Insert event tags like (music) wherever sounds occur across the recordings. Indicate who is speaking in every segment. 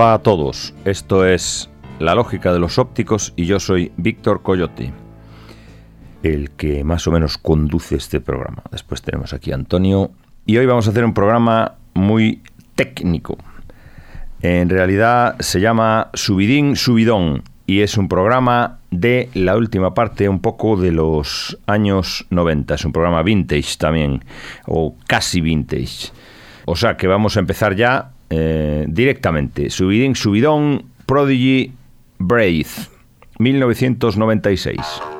Speaker 1: Hola a todos, esto es La Lógica de los Ópticos y yo soy Víctor Coyote, el que más o menos conduce este programa. Después tenemos aquí a Antonio y hoy vamos a hacer un programa muy técnico. En realidad se llama Subidín Subidón y es un programa de la última parte un poco de los años 90. Es un programa vintage también, o casi vintage. O sea que vamos a empezar ya eh, directamente. Subidín Subidón, Prodigy, Brave, 1996.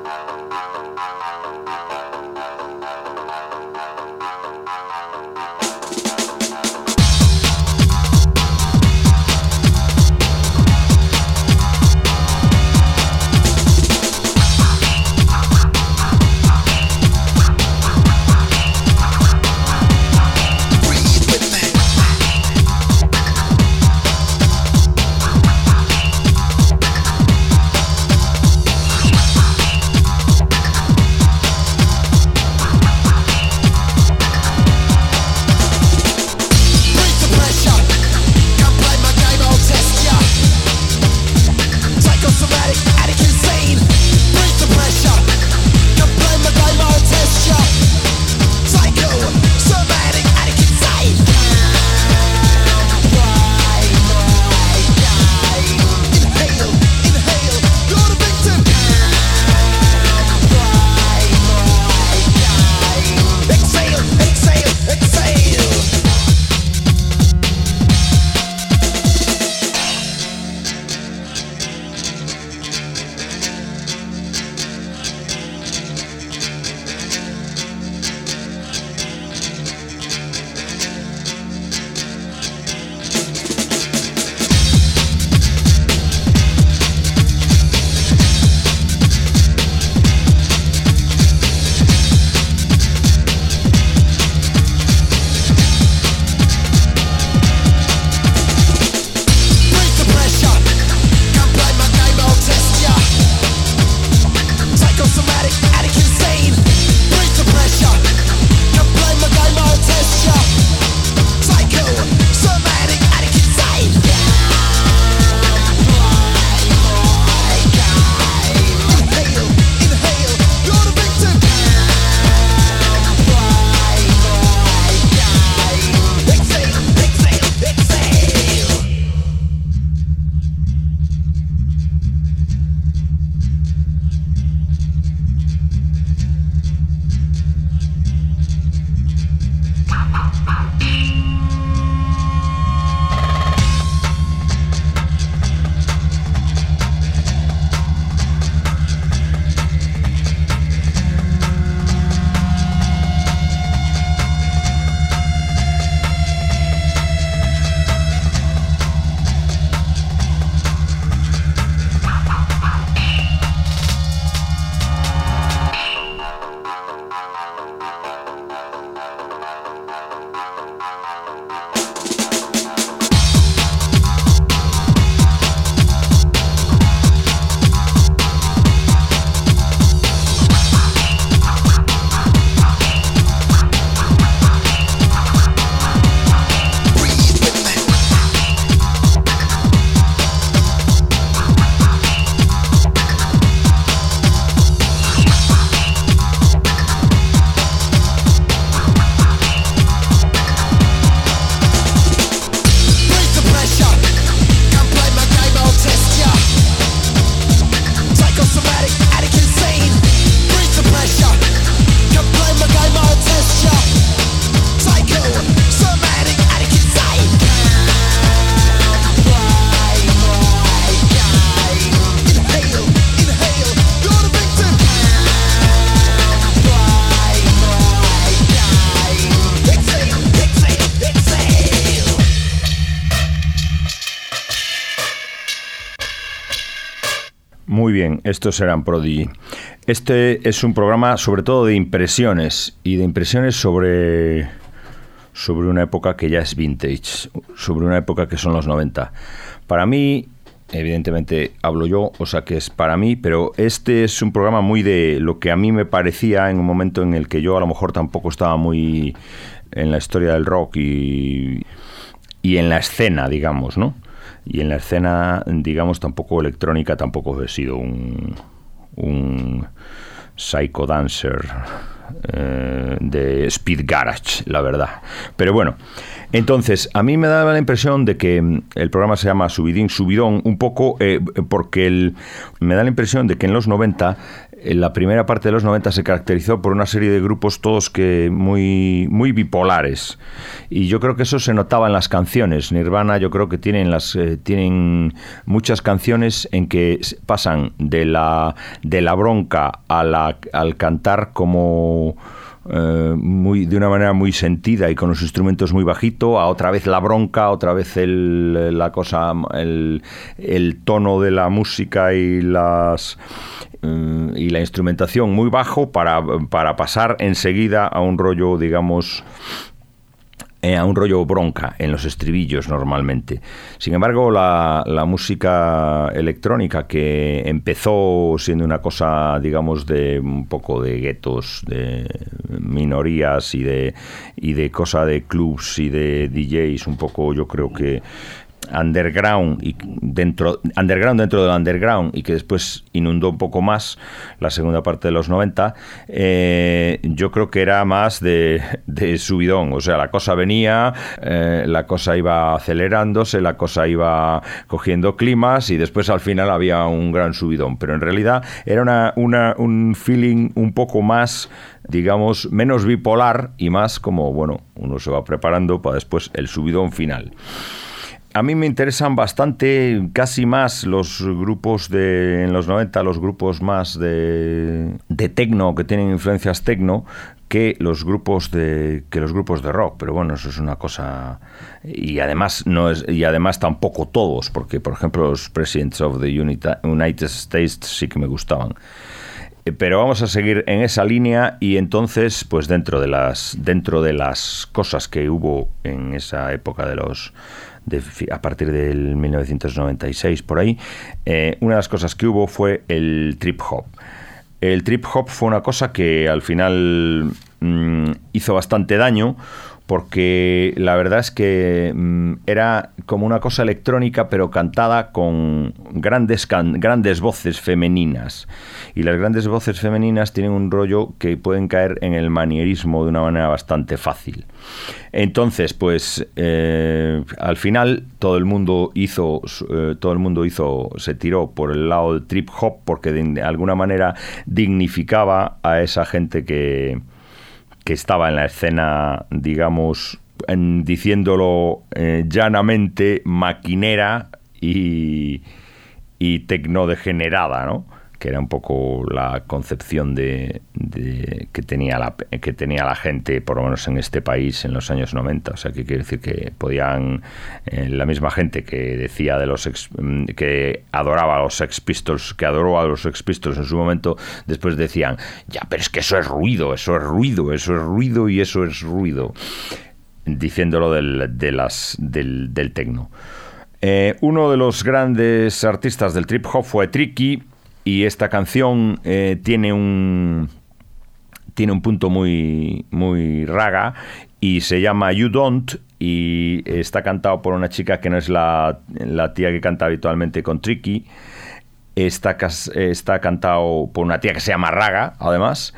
Speaker 1: Estos serán Prodigy. Este es un programa sobre todo de impresiones y de impresiones sobre sobre una época que ya es vintage, sobre una época que son los 90. Para mí, evidentemente hablo yo, o sea que es para mí, pero este es un programa muy de lo que a mí me parecía en un momento en el que yo a lo mejor tampoco estaba muy en la historia del rock y, y en la escena, digamos, ¿no? Y en la escena, digamos, tampoco electrónica, tampoco he sido un, un psycho dancer eh, de Speed Garage, la verdad. Pero bueno, entonces, a mí me da la impresión de que mm, el programa se llama Subidín Subidón, un poco eh, porque el, me da la impresión de que en los 90 en la primera parte de los 90 se caracterizó por una serie de grupos todos que muy, muy bipolares. Y yo creo que eso se notaba en las canciones. Nirvana yo creo que tienen, las, eh, tienen muchas canciones en que pasan de la, de la bronca a la, al cantar como eh, muy, de una manera muy sentida y con los instrumentos muy bajito, a otra vez la bronca, otra vez el, la cosa, el, el tono de la música y las y la instrumentación muy bajo para, para pasar enseguida a un rollo, digamos, eh, a un rollo bronca en los estribillos normalmente. Sin embargo, la, música electrónica que empezó siendo una cosa, digamos, de un poco de guetos, de minorías y de, y de cosa de clubs y de DJs, un poco yo creo que underground y dentro underground dentro del underground y que después inundó un poco más la segunda parte de los 90 eh, yo creo que era más de, subidón. O sea la cosa venía eh, la cosa iba acelerándose la cosa iba cogiendo climas y después al final había un gran subidón. Pero en realidad era una, un feeling un poco más digamos menos bipolar y más como bueno uno se va preparando para después el subidón final a mí me interesan bastante, casi más los grupos de, en los 90, los grupos más de, de tecno, que tienen influencias tecno, que los grupos de que los grupos de rock. Pero bueno eso es una cosa y además no es y además tampoco todos porque por ejemplo los Presidents of the United States sí que me gustaban. Eh, pero vamos a seguir en esa línea y entonces pues dentro de las dentro de las cosas que hubo en esa época de los a partir del 1996 por ahí, eh, una de las cosas que hubo fue el trip hop. El trip hop fue una cosa que al final mm, hizo bastante daño porque la verdad es que mm, era como una cosa electrónica pero cantada con grandes, grandes voces femeninas. Y las grandes voces femeninas tienen un rollo que pueden caer en el manierismo de una manera bastante fácil. Entonces, pues eh, al final todo el mundo hizo, eh, todo el mundo hizo, se tiró por el lado del trip hop porque de alguna manera dignificaba a esa gente que que estaba en la escena, digamos, diciéndolo eh, llanamente, maquinera y, y tecnodegenerada, ¿no? Que era un poco la concepción de, que, tenía la, que tenía la gente, por lo menos en este país, en los años 90. O sea, que quiere decir que podían, eh, la misma gente que decía de los mm, que adoraba a los Sex Pistols, que adoró a los Sex Pistols en su momento, después decían, ya, pero es que eso es ruido, eso es ruido, eso es ruido y eso es ruido, diciéndolo del, de las, del, del tecno. Eh, uno de los grandes artistas del trip hop fue Tricky, y esta canción eh, tiene un tiene un punto muy muy raga y se llama You Don't y está cantado por una chica que no es la, tía que canta habitualmente con Tricky. Está, está cantado por una tía que se llama Raga además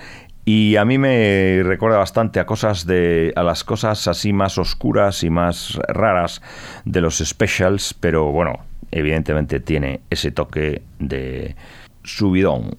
Speaker 1: y a mí me recuerda bastante a cosas de a las cosas así más oscuras y más raras de los specials pero bueno evidentemente tiene ese toque de subidón.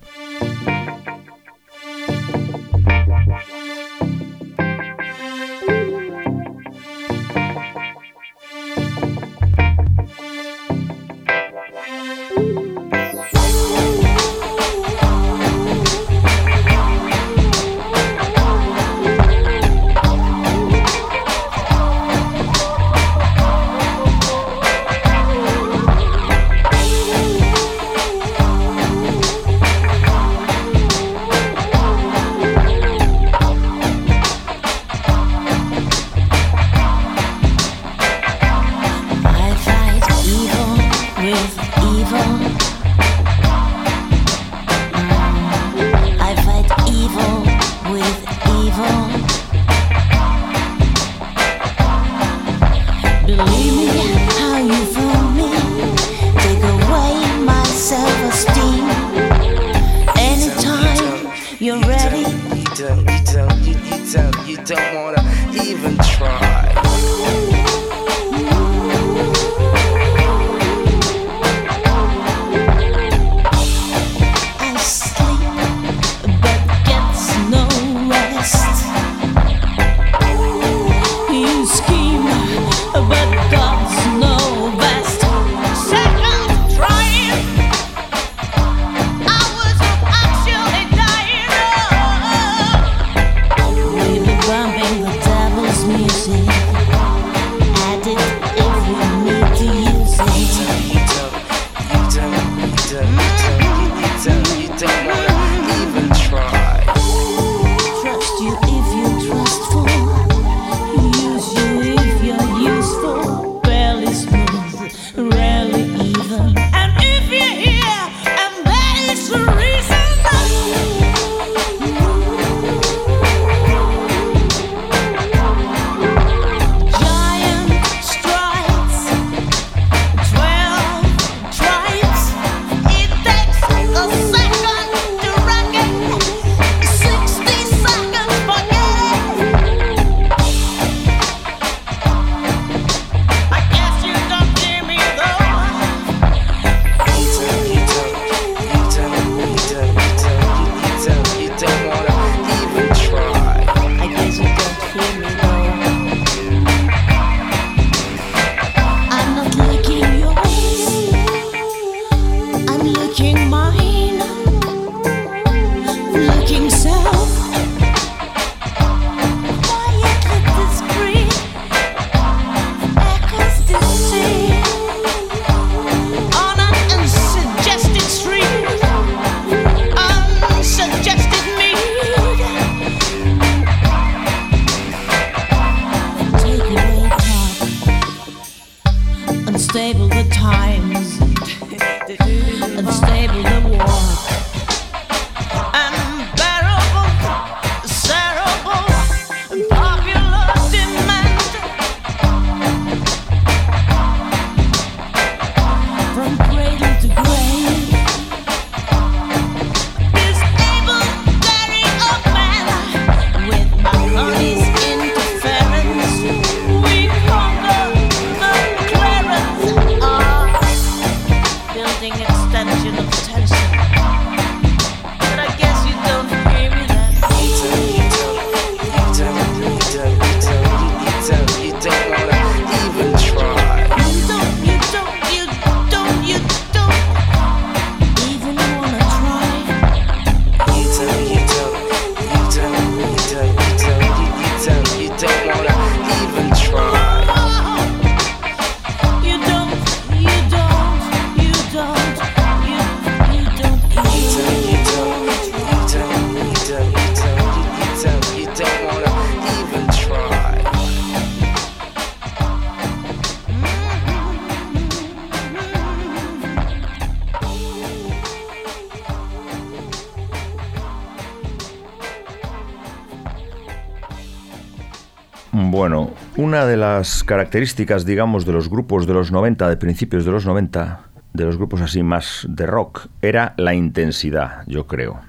Speaker 1: De las características, digamos, de los grupos de los 90, de principios de los 90, de los grupos así más de rock, era la intensidad, yo creo.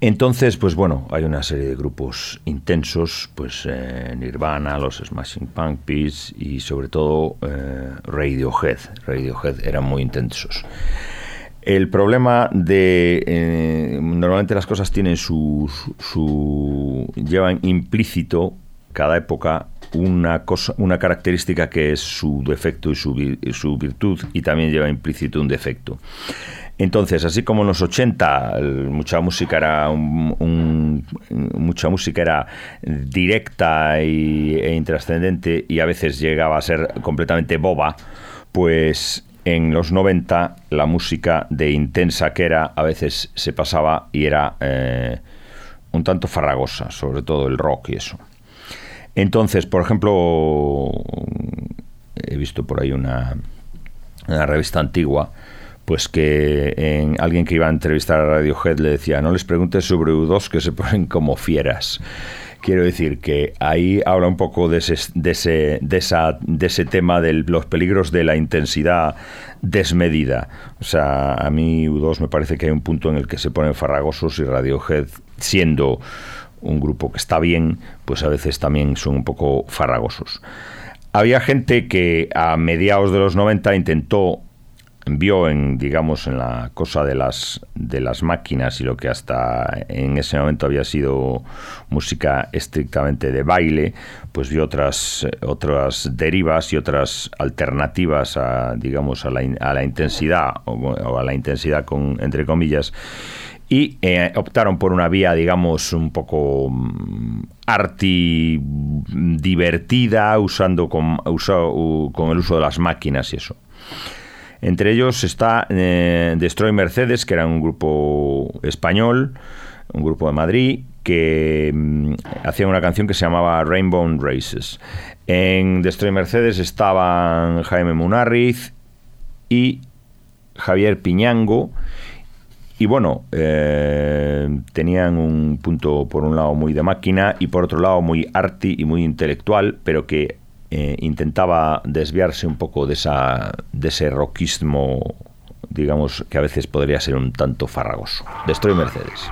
Speaker 1: Entonces, pues bueno, hay una serie de grupos intensos, pues eh, Nirvana, los Smashing Pumpkins y sobre todo eh, Radiohead. Radiohead eran muy intensos. El problema de eh, normalmente las cosas tienen su, su llevan implícito cada época una, cosa, una característica que es su defecto y su, su virtud y también lleva implícito un defecto. Entonces, así como en los 80 mucha música era mucha música era directa e intrascendente y a veces llegaba a ser completamente boba, pues en los 90 la música de intensa que era a veces se pasaba y era eh, un tanto farragosa, sobre todo el rock y eso. Entonces, por ejemplo, he visto por ahí una, revista antigua, pues que en, alguien que iba a entrevistar a Radiohead le decía, no les preguntes sobre U2 que se ponen como fieras. Quiero decir que ahí habla un poco de ese, de ese, de esa, de ese tema de los peligros de la intensidad desmedida. O sea, a mí U2 me parece que hay un punto en el que se ponen farragosos y Radiohead, siendo un grupo que está bien, pues a veces también son un poco farragosos. Había gente que a mediados de los 90 intentó vio en digamos en la cosa de las de las máquinas y lo que hasta en ese momento había sido música estrictamente de baile pues vio otras otras derivas y otras alternativas a digamos a la, a la intensidad o, a la intensidad con entre comillas y eh, optaron por una vía, digamos, un poco arti divertida, usando con, con el uso de las máquinas y eso. Entre ellos está eh, Destroy Mercedes, que era un grupo español, un grupo de Madrid, que mm, hacía una canción que se llamaba Rainbow Races. En Destroy Mercedes estaban Jaime Munarriz y Javier Piñango. Y bueno, eh, tenían un punto por un lado muy de máquina y por otro lado muy arty y muy intelectual, pero que eh, intentaba desviarse un poco de, esa, de ese rockismo, digamos, que a veces podría ser un tanto farragoso. Destroy Mercedes.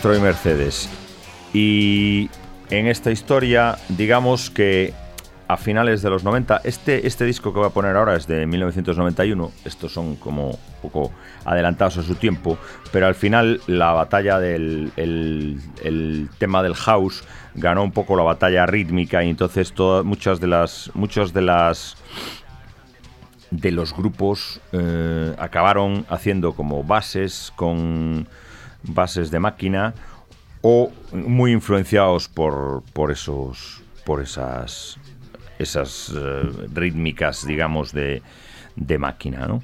Speaker 1: Destroy Mercedes. Y en esta historia, digamos que a finales de los 90. Este, este disco que voy a poner ahora es de 1991. Estos son como un poco adelantados a su tiempo. Pero al final la batalla del el, tema del house ganó un poco la batalla rítmica y entonces todas, muchas de las... Muchos de las de los grupos eh, acabaron haciendo como bases con bases de máquina o muy influenciados por, por esos por esas esas eh, rítmicas digamos de, de máquina ¿no?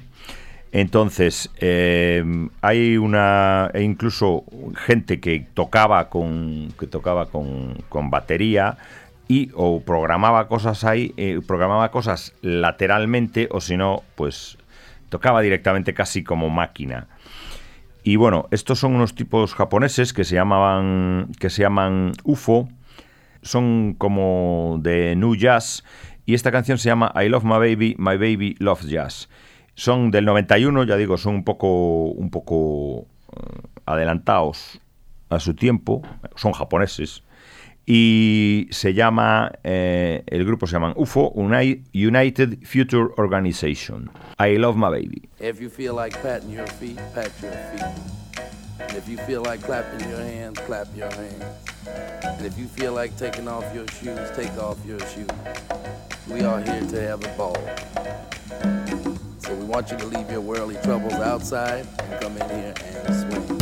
Speaker 1: entonces eh, hay una e incluso gente que tocaba con que tocaba con, con batería y o programaba cosas ahí, eh, programaba cosas lateralmente o si no, pues tocaba directamente casi como máquina. Y bueno, estos son unos tipos japoneses que se llamaban que se llaman UFO, son como de new jazz. Y esta canción se llama I Love My Baby, My Baby Loves Jazz. Son del 91, ya digo, son un poco un poco eh, adelantados a su tiempo, son japoneses y se llama, eh, el grupo se llama UFO, United Future Organization. I love my baby. If you feel like patting your feet, pat your feet. If you feel like clapping your hands, clap your hands. And if you feel like taking off your shoes, take off your shoes. We are here to have a ball. So we want you to leave your worldly troubles outside and come in here and swing.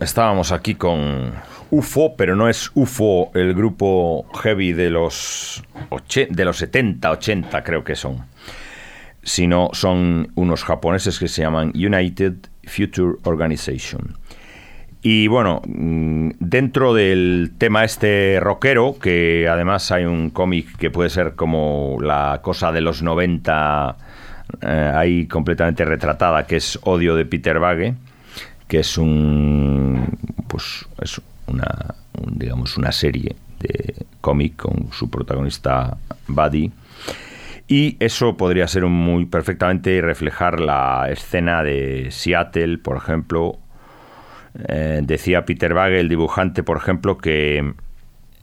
Speaker 1: Estábamos aquí con UFO, pero no es UFO el grupo heavy de los, de los 70, 80 creo que son, sino son unos japoneses que se llaman United Future Organization. Y bueno, mm, dentro del tema este rockero, que además hay un cómic que puede ser como la cosa de los 90 eh, ahí completamente retratada, que es Odio de Peter Bagge, que es un pues es una digamos una serie de cómic con su protagonista Buddy. Y eso podría ser muy perfectamente reflejar la escena de Seattle, por ejemplo, eh, decía Peter Bagge, el dibujante, por ejemplo, que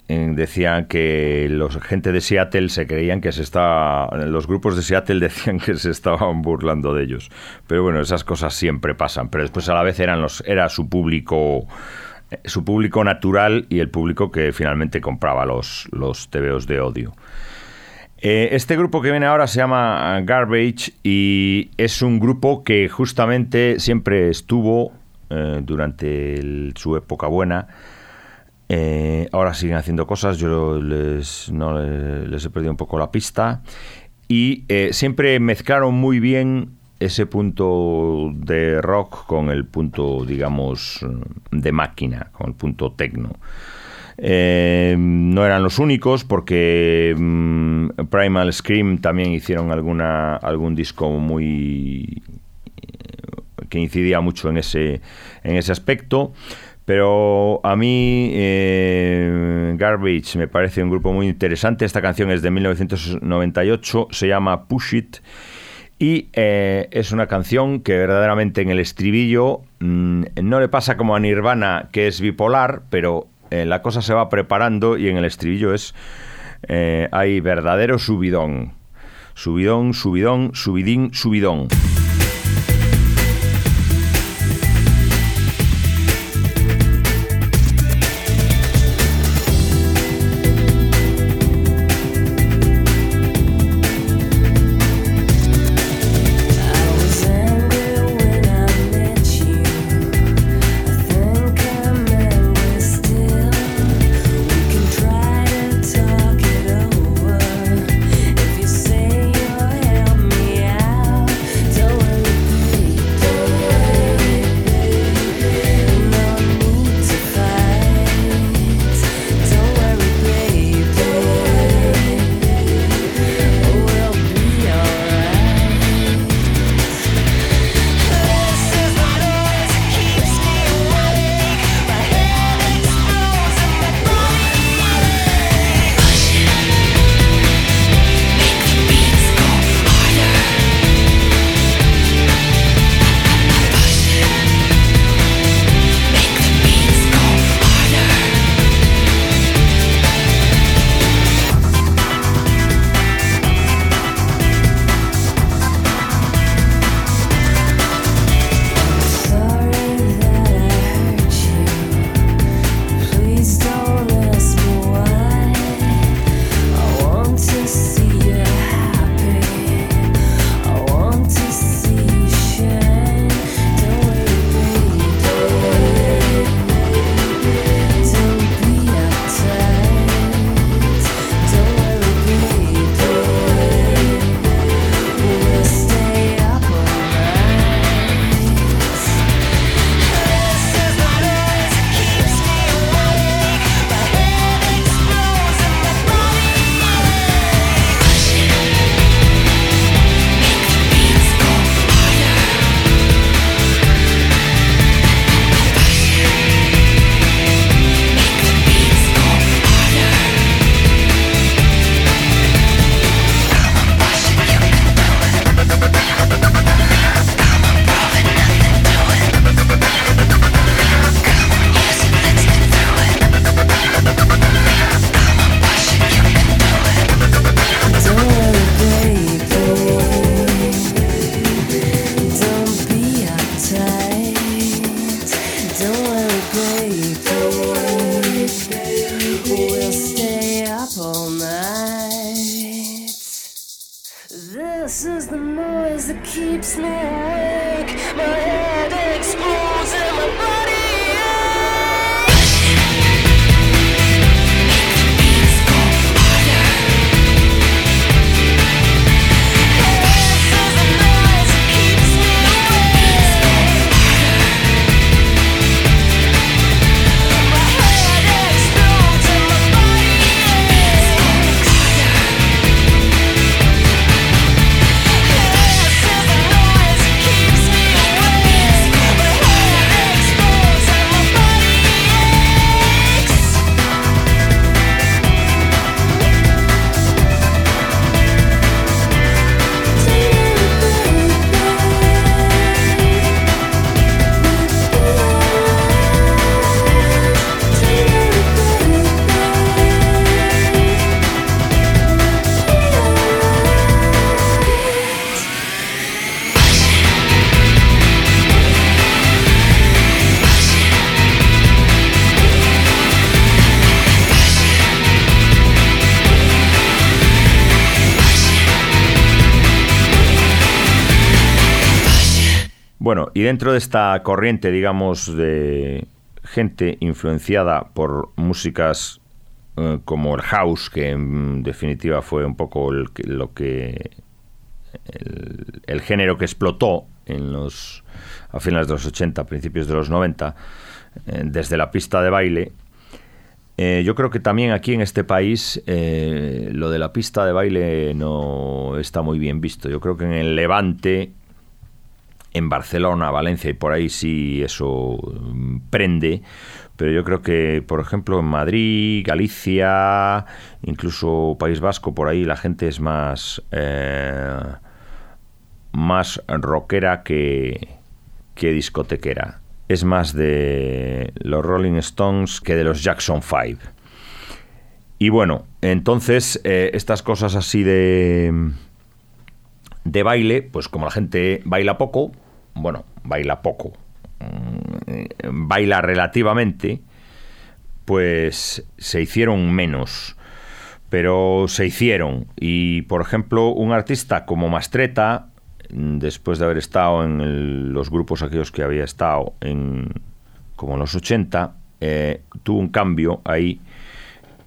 Speaker 1: decían que los gente de Seattle se creían que se estaba los grupos de Seattle (laughs) decían que se estaban burlando de ellos pero bueno esas cosas siempre pasan pero después a la vez eran los era su público eh, su público natural y el público que finalmente compraba los los TVOs de odio este grupo que viene ahora se llama Garbage y es un grupo que justamente siempre estuvo eh, durante su época buena. Eh, ahora siguen haciendo cosas, yo les, he perdido un poco la pista. Y eh, siempre mezclaron muy bien ese punto de rock con el punto, digamos, de máquina, con el punto tecno. no eran los únicos porque mm, Primal Scream también hicieron alguna, algún disco muy que incidía mucho en ese, en ese aspecto. Pero a mí eh, Garbage me parece un grupo muy interesante. Esta canción es de 1998, se llama Push It. Y eh, es una canción que verdaderamente en el estribillo mm, no le pasa como a Nirvana, que es bipolar, pero eh, la cosa se va preparando y en el estribillo es hay verdadero subidón. Subidón, subidón, subidín, subidón. Bueno, y dentro de esta corriente, digamos, de gente influenciada por músicas eh, como el house, que en definitiva fue un poco lo que el, género que explotó en los a finales de los 80, principios de los 90, eh, desde la pista de baile. Eh, yo creo que también aquí en este país lo de la pista de baile no está muy bien visto. Yo creo que en el Levante en Barcelona, Valencia y por ahí sí eso mm, prende, pero yo creo que, por ejemplo, en Madrid, Galicia, incluso País Vasco, por ahí la gente es más, eh, más rockera que, que discotequera. Es más de los Rolling Stones que de los Jackson 5. Y bueno, entonces eh, estas cosas así de de baile, pues como la gente baila poco, bueno, baila poco, mm, baila relativamente, pues se hicieron menos. Pero se hicieron. Y, por ejemplo, un artista como Mastreta, después de haber estado en los grupos aquellos que había estado en como en los 80, eh, tuvo un cambio ahí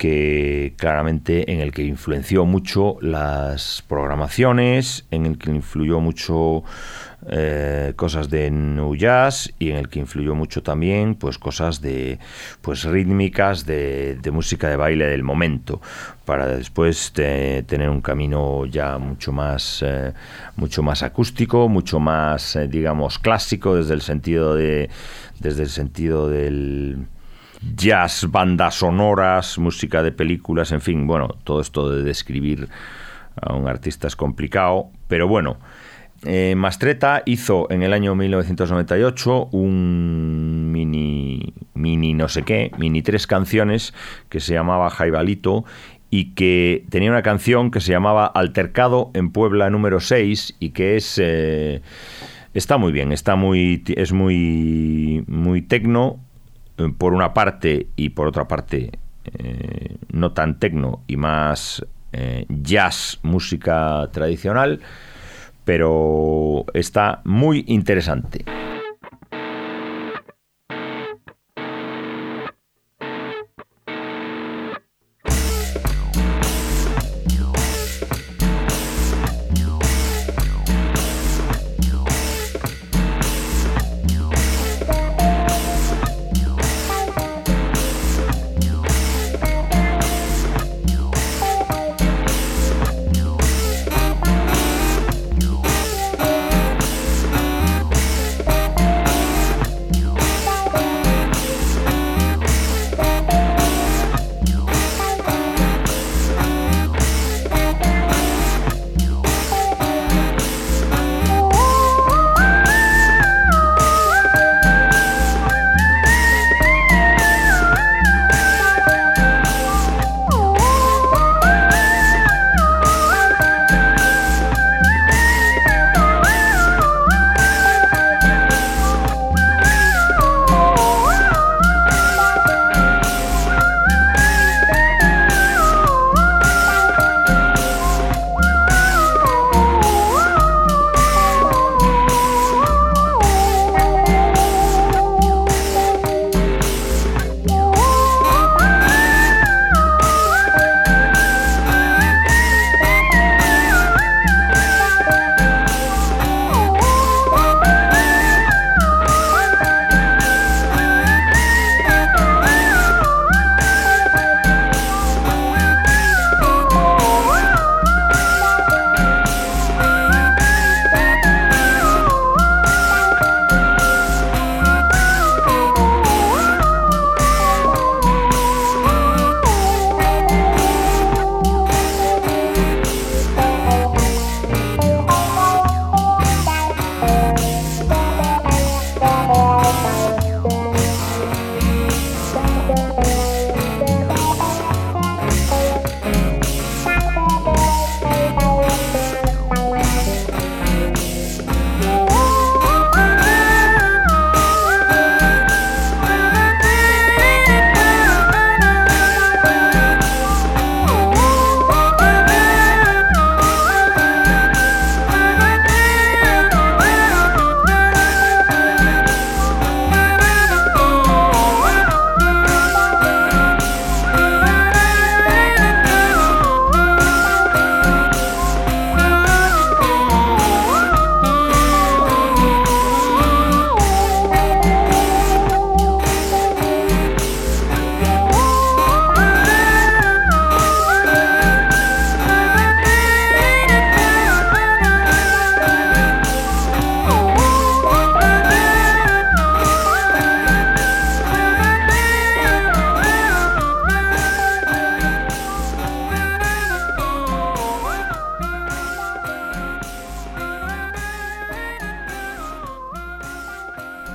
Speaker 1: que claramente en el que influenció mucho las programaciones, en el que influyó mucho eh, cosas de New Jazz y en el que influyó mucho también pues cosas de pues rítmicas de, música de baile del momento para después tener un camino ya mucho más eh, mucho más acústico mucho más eh, digamos clásico desde el sentido de desde el sentido del jazz, bandas sonoras, música de películas, en fin, bueno, todo esto de describir a un artista es complicado, pero bueno, eh, Mastreta hizo en el año 1998 un mini, mini no sé qué, mini tres canciones que se llamaba Jaibalito y que tenía una canción que se llamaba Altercado en Puebla número 6 y que es... Eh, está muy bien, está muy, es muy, muy tecno, por una parte y por otra parte eh, no tan tecno y más eh, jazz, música tradicional, pero está muy interesante.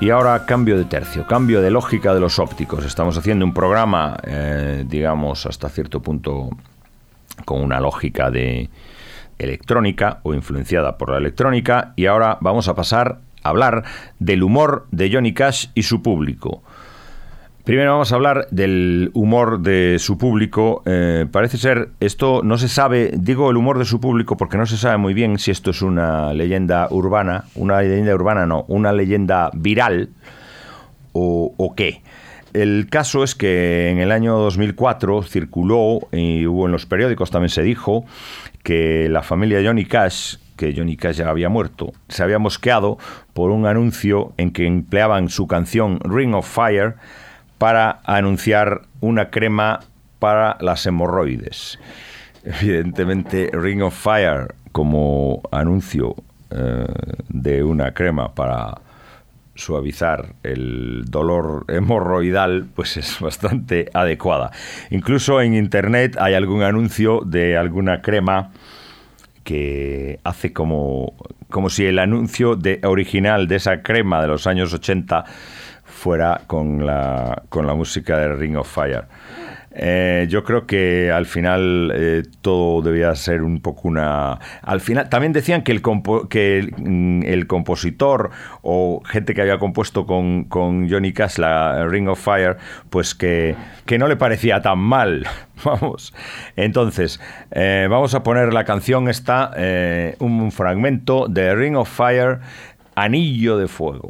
Speaker 1: Y ahora cambio de tercio, cambio de lógica de los ópticos. Estamos haciendo un programa, eh, digamos, hasta cierto punto con una lógica de electrónica o influenciada por la electrónica y ahora vamos a pasar a hablar del humor de Johnny Cash y su público. Primero vamos a hablar del humor de su público. Eh, parece ser, esto no se sabe, digo el humor de su público porque no se sabe muy bien si esto es una leyenda urbana, una leyenda urbana no, una leyenda viral o, qué. El caso es que en el año 2004 circuló y hubo en los periódicos también se dijo que la familia Johnny Cash que Johnny Cash ya había muerto, se había mosqueado por un anuncio en que empleaban su canción Ring of Fire para anunciar una crema para las hemorroides. Evidentemente, Ring of Fire como anuncio eh, de una crema para suavizar el dolor hemorroidal, pues es bastante adecuada. Incluso en internet hay algún anuncio de alguna crema que hace como, como si el anuncio original de esa crema de los años 80 fuera con la, con la música de Ring of Fire. Eh, yo creo que al final eh, todo debía ser un poco una... Al final también decían que el, que mm, el, compositor o gente que había compuesto con, con, Johnny Cash la Ring of Fire, pues que, que no le parecía tan mal. (laughs) Vamos. Entonces, eh, vamos a poner la canción esta, un fragmento de Ring of Fire, Anillo de Fuego.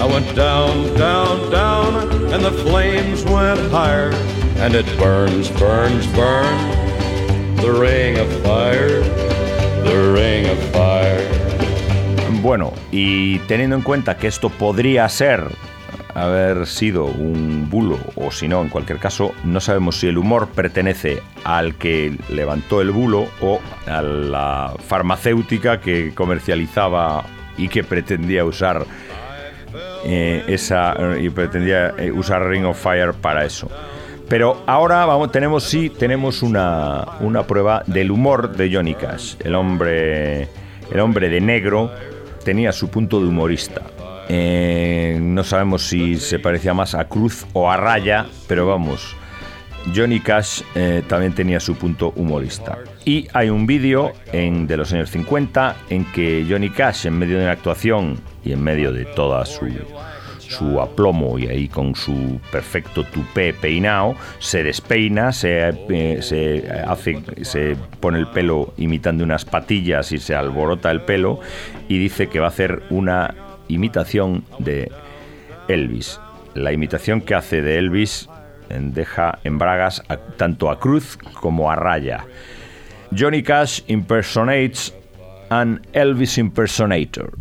Speaker 2: I went down, down, down, and the flames went higher. And it burns, burns, burns, the ring of fire, the ring of fire.
Speaker 1: Bueno, y teniendo en cuenta que esto podría ser haber sido un bulo o si no, en cualquier caso, no sabemos si el humor pertenece al que levantó el bulo o a la farmacéutica que comercializaba y que pretendía usar eh, esa, y pretendía eh, usar Ring of Fire para eso. Pero ahora vamos, tenemos sí, tenemos una, una prueba del humor de Johnny Cash. El hombre, el hombre de negro tenía su punto de humorista. Eh, no sabemos si se parecía más a Cruz o a Raya, pero vamos, Johnny Cash también tenía su punto humorista. Y hay un vídeo de los años 50 en que Johnny Cash, en medio de una actuación y en medio de toda su, aplomo y ahí con su perfecto tupé peinado, se despeina, se, eh, se, hace, se pone el pelo imitando unas patillas y se alborota el pelo y dice que va a hacer una imitación de Elvis. La imitación que hace de Elvis deja en bragas tanto a Cruz como a Raya. Johnny Cash impersonates an Elvis impersonator.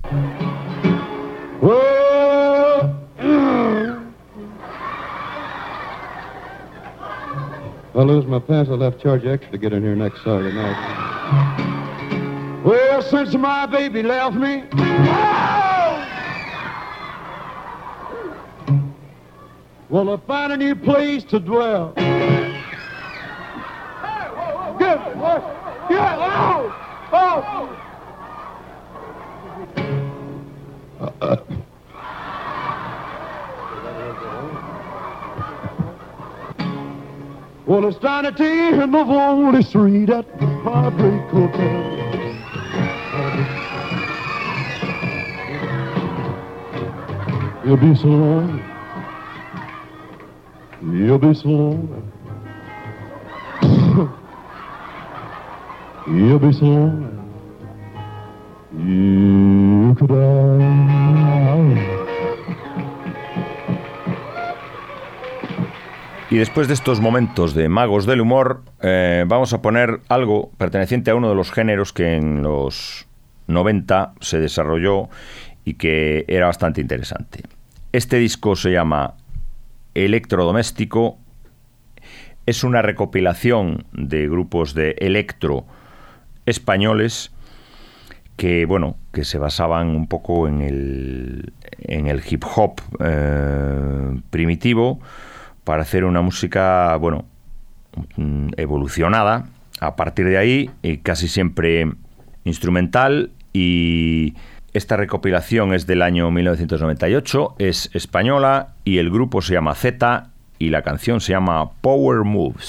Speaker 1: I lose my pants. I left charge extra to get in here next Saturday night. Well, since my baby left me, well, I find a new place to dwell. Hey, whoa, whoa, Good. Yeah, oh, oh. Uh, well, it's down at the Holy Street at the Heartbreak Hotel. You'll be so lonely. You'll be so lonely. (coughs) You'll be so lonely. Y después de estos momentos de magos del humor, eh, vamos a poner algo perteneciente a uno de los géneros que en los 90 se desarrolló y que era bastante interesante. Este disco se llama Electrodoméstico. Es una recopilación de grupos de electro españoles que bueno que se basaban un poco en el, en el hip hop eh, primitivo para hacer una música bueno mm, evolucionada a partir de ahí y casi siempre instrumental y esta recopilación es del año 1998, es española y el grupo se llama Z y la canción se llama Power Moves.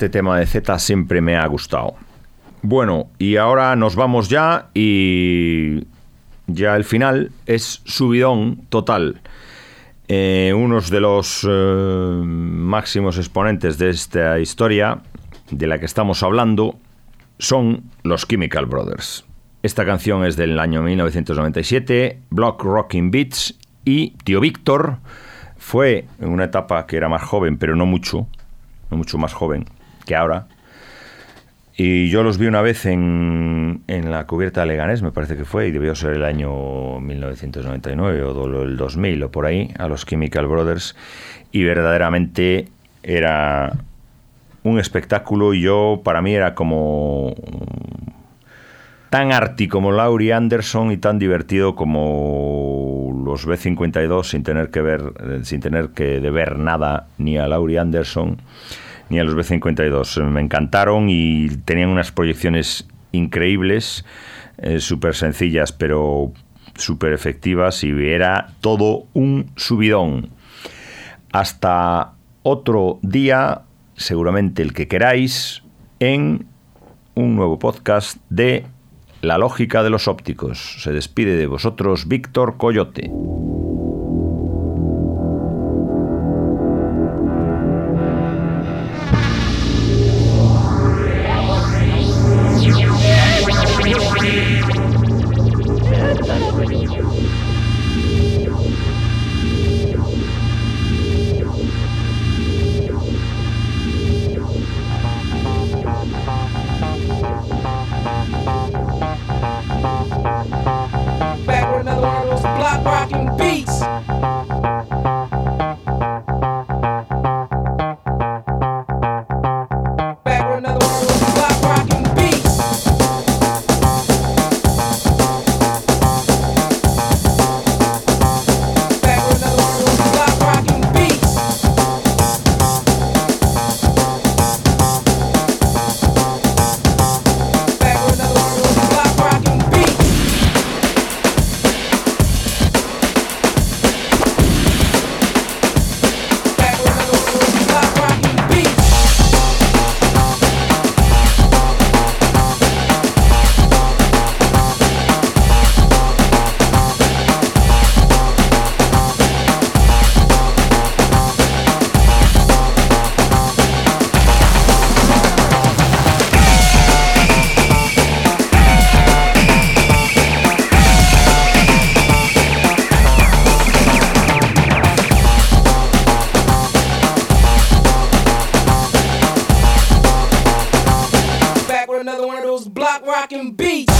Speaker 1: Este tema de Z siempre me ha gustado. Bueno, y ahora nos vamos ya y ya el final es subidón total. Eh, unos de los eh, máximos exponentes de esta historia de la que estamos hablando son los Chemical Brothers. Esta canción es del año 1997, Block Rocking Beats y Tío Víctor fue en una etapa que era más joven, pero no mucho, no mucho más joven que ahora. Y yo los vi una vez en, en la cubierta de Leganés, me parece que fue, y debió ser el año 1999 o el 2000 o por ahí, a los Chemical Brothers, y verdaderamente era un espectáculo y yo, para mí era como tan arty como Laurie Anderson y tan divertido como los B52 sin tener que ver sin tener que deber nada ni a Laurie Anderson ni a los B52 me encantaron y tenían unas proyecciones increíbles eh, súper sencillas pero súper efectivas y era todo un subidón hasta otro día seguramente el que queráis en un nuevo podcast de la lógica de los ópticos. Se despide de vosotros Víctor Coyote.
Speaker 2: block rockin' beats.